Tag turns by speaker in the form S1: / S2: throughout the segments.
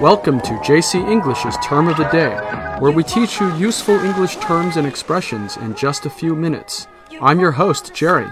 S1: Welcome to JC English's Term of the Day, where we teach you useful English terms and expressions in just a few minutes. I'm your host, Jerry.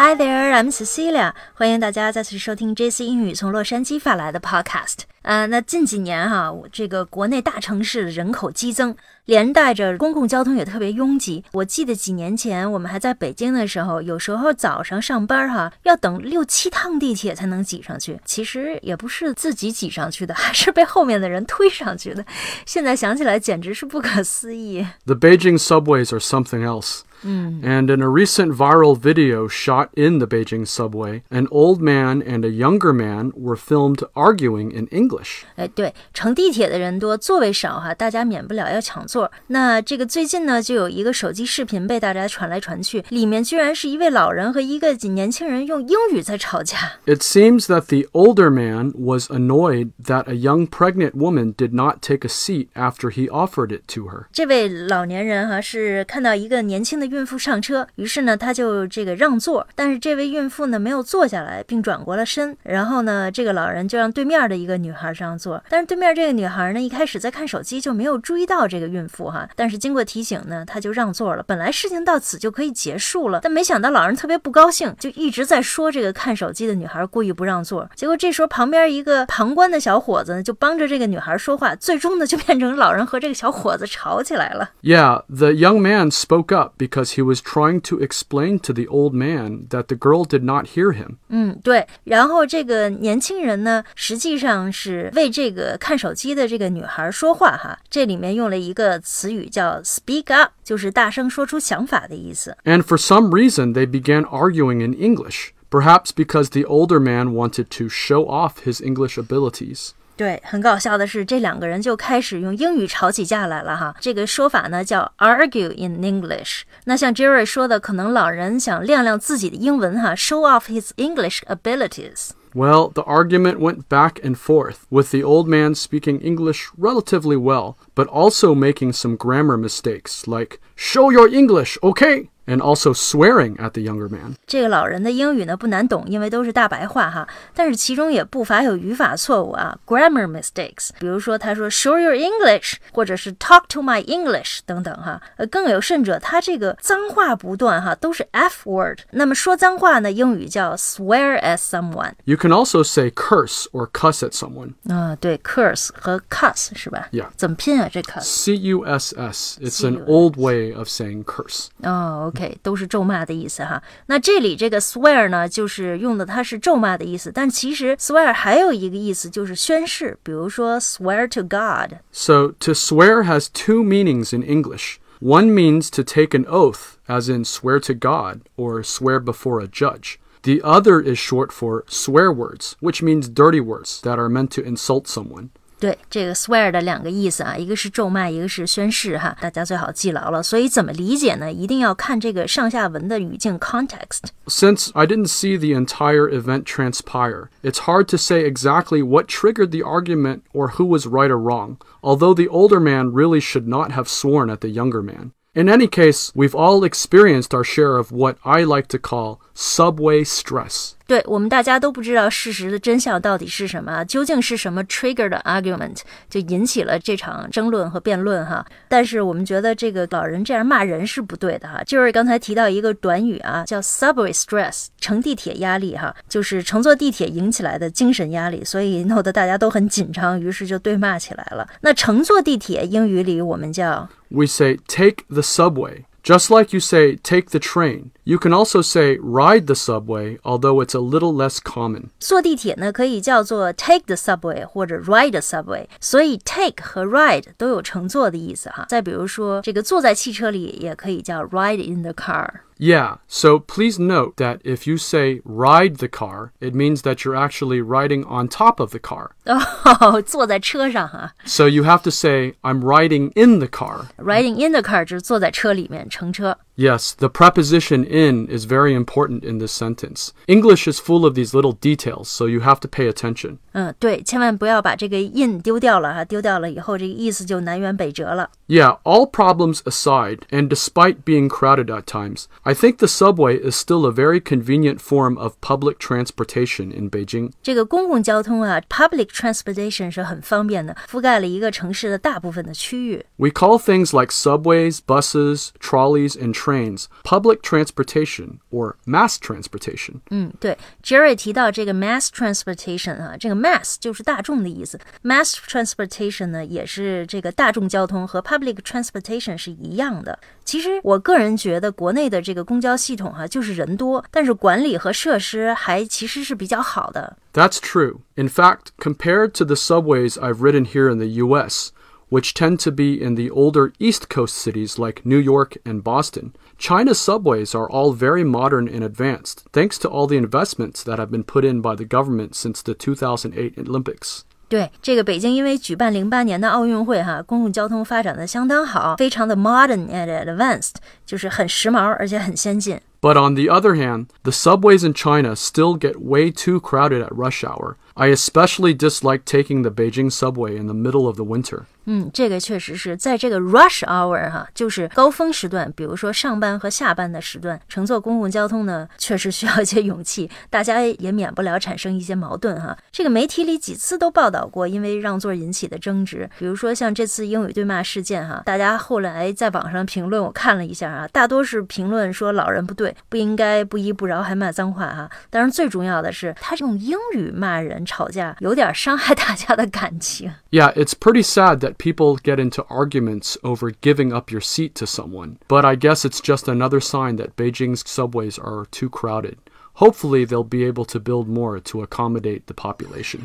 S2: Hi there, I'm Cecilia. 欢迎大家再次收听 JC 英语从洛杉矶发来的 Podcast。呃，那近几年哈，这个国内大城市人口激增，连带着公共交通也特别拥挤。我记得几年前我们还在北京的时候，有时候早上上班哈，要等六七趟地铁才能挤上去。其实也不是自己挤上去的，还是被后面的人推上去的。现在想起来简直是不可思议。
S1: The Beijing subways are something else. And in a recent viral video shot in the Beijing subway, an old man and a younger man were filmed arguing in English.
S2: 哎，对，乘地铁的人多，座位少哈，大家免不了要抢座。那这个最近呢，就有一个手机视频被大家传来传去，里面居然是一位老人和一个年轻人用英语在吵架。
S1: It seems that the older man was annoyed that a young pregnant woman did not take a seat after he offered it to her.
S2: 这位老年人哈是看到一个年轻的 孕妇上车，于是呢他就这个让座，但是这位孕妇呢没有坐下来，并转过了身。然后呢，这个老人就让对面的一个女孩上座，但是对面这个女孩呢一开始在看手机就没有注意到这个孕妇哈，但是经过提醒呢，她就让座了。本来事情到此就可以结束了，但没想到老人特别不高兴，就一直在说这个看手机的女孩故意不让座。结果这时候旁边一个旁观的小伙子呢就帮着这个女孩说话，最终呢就变成老人和这个小伙子吵起来了。
S1: Yeah, the young man spoke up because he was trying to explain to the old man that the girl did not hear him.
S2: 嗯，对。然后这个年轻人呢，实际上是为这个看手机的这个女孩说话哈。这里面用了一个词语叫 “speak up”，就是大声说出想法的意思。
S1: And for some reason, they began arguing in English, perhaps because the older man wanted to show off his English abilities.
S2: 对，很搞笑的是，这两个人就开始用英语吵起架来了哈。这个说法呢叫 argue in English。那像 Jerry 说的，可能老人想亮亮自己的英文哈，show off his English abilities。
S1: Well, the argument went back and forth, with the old man speaking English relatively well, but also making some grammar mistakes, like, show your English, okay? And also swearing at the younger man.
S2: 这个老人的英语呢不难懂，因为都是大白话哈，但是其中也不乏有语法错误啊，grammar mistakes。比如说他说 show your English，或者是 talk to my English 等等哈。呃，更有甚者，他这个脏话不断哈，都是 f word。那么说脏话呢，英语叫 swear at someone。
S1: You can also say curse or cuss at someone.
S2: 啊、对，curse 和 cuss 是吧
S1: Yeah
S2: 怎么拼啊？这 cuss？
S1: C U S S. It's an
S2: C-U-S.
S1: old way of saying curse.
S2: 哦，OK， 都是咒骂的意思哈。那这里这个 swear 呢，就是用的它是咒骂的意思，但其实 swear 还有一个意思就是宣誓，比如说 swear to God。
S1: So, to swear has two meanings in English. One means to take an oath, as in swear to God or swear before a judge. The other is short for swear words, which means dirty words that are meant to insult someone.
S2: 对，这个 swear 的两个意思啊，一个是咒骂，一个是宣誓哈，大家最好记牢了。所以怎么理解呢？一定要看这个上下文的语境 context。
S1: Since I didn't see the entire event transpire, it's hard to say exactly what triggered the argument or who was right or wrong, although the older man really should not have sworn at the younger man. In any case, we've all experienced our share of what I like to call subway stress.
S2: 对我们大家都不知道事实的真相到底是什么，究竟是什么 trigger 的 argument 就引起了这场争论和辩论哈。但是我们觉得这个老人这样骂人是不对的哈。就是刚才提到一个短语啊，叫 subway stress，乘地铁压力哈，就是乘坐地铁引起来的精神压力，所以弄得大家都很紧张，于是就对骂起来了。那乘坐地铁英语里我们叫
S1: We say take the subway. Just like you say take the train, you can also say ride the subway, although it's a little less common.
S2: 坐地铁呢，可以叫做 take the subway 或者 ride the subway，所以 take 和 ride 都有乘坐的意思哈。再比如说，这个坐在汽车里也可以叫 ride in the car。
S1: Yeah, so please note that if you say ride the car, it means that you're actually riding on top of the car.
S2: 哦，坐在车上哈
S1: So you have to say, I'm riding in the car.
S2: ，riding in the car 就是坐在车里面乘车。
S1: Yes, the preposition in is very important in this sentence. English is full of these little details, so you have to pay attention.
S2: 嗯，对，千万不要把这个 in 丢掉了哈，丢掉了以后，这个意思就南辕北辙了。
S1: Yeah, all problems aside, and despite being crowded at times, I think the subway is still a very convenient form of public transportation in Beijing.
S2: 这个公共交通啊，public transportation 是很方便的，覆盖了一个城市的大部分的区域。
S1: We call things like subways, buses, trolleys, and trains public transportation or mass transportation.
S2: 嗯，对，Jerry 提到这个 mass transportation 啊，这个 mass 就是大众的意思，mass transportation 呢也是这个大众交通和 public transportation 是一样的。其实我个人觉得国内的这个公交系统哈、就是人多，但是管理和设施还其实是比较好的。
S1: That's true. In fact, compared to the subways I've ridden here in the US, which tend to be in the older East Coast cities like New York and Boston, China's subways are all very modern and advanced, thanks to all the investments that have been put in by the government since the 2008 Olympics.
S2: 对这个北京，因为举办零八年的奥运会，哈，公共交通发展的相当好，非常的 modern and advanced，就是很时髦而且很先进。
S1: But on the other hand, the subways in China still get way too crowded at rush hour. I especially dislike taking the Beijing subway in the middle of the winter.
S2: 嗯，这个确实是在这个 rush hour 哈，就是高峰时段，比如说上班和下班的时段，乘坐公共交通呢，确实需要一些勇气，大家也免不了产生一些矛盾哈。这个媒体里几次都报道过，因为让座引起的争执，比如说像这次英语对骂事件哈，大家后来在网上评论，我看了一下啊，大多是评论说老人不对， 不应该不依不饶还骂脏话哈。当然最重要的是，他用英语骂人吵架，有点伤害大家的感情。
S1: Yeah, it's pretty sad that people get into arguments over giving up your seat to someone, but I guess it's just another sign that Beijing's subways are too crowded. Hopefully, they'll be able to build more to accommodate the population.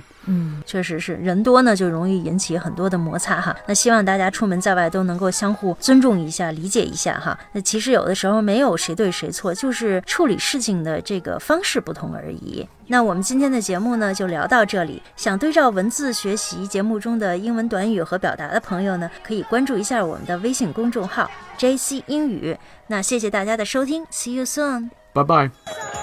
S2: 确实是人多呢，就容易引起很多的摩擦哈。那希望大家出门在外都能够相互尊重一下、理解一下哈。那其实有的时候没有谁对谁错，就是处理事情的这个方式不同而已。那我们今天的节目呢，就聊到这里。想对照文字学习节目中的英文短语和表达的朋友呢，可以关注一下我们的微信公众号 JC 英语。那谢谢大家的收听，See you soon。
S1: Bye bye.